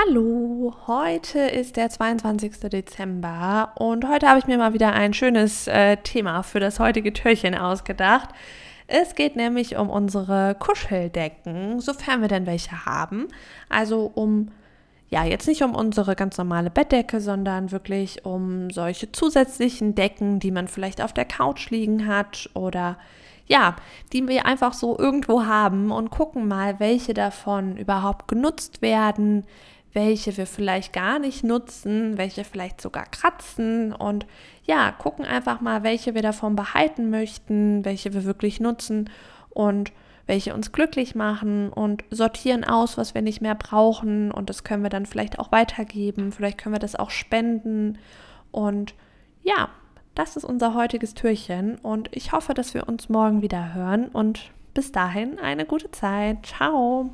Hallo, heute ist der 22. Dezember und heute habe ich mir mal wieder ein schönes äh, Thema für das heutige Türchen ausgedacht. Es geht nämlich um unsere Kuscheldecken, sofern wir denn welche haben. Also um, ja, jetzt nicht um unsere ganz normale Bettdecke, sondern wirklich um solche zusätzlichen Decken, die man vielleicht auf der Couch liegen hat oder ja, die wir einfach so irgendwo haben und gucken mal, welche davon überhaupt genutzt werden, welche wir vielleicht gar nicht nutzen, welche vielleicht sogar kratzen. Und ja, gucken einfach mal, welche wir davon behalten möchten, welche wir wirklich nutzen und welche uns glücklich machen und sortieren aus, was wir nicht mehr brauchen. Und das können wir dann vielleicht auch weitergeben, vielleicht können wir das auch spenden. Und ja, das ist unser heutiges Türchen. Und ich hoffe, dass wir uns morgen wieder hören. Und bis dahin eine gute Zeit. Ciao.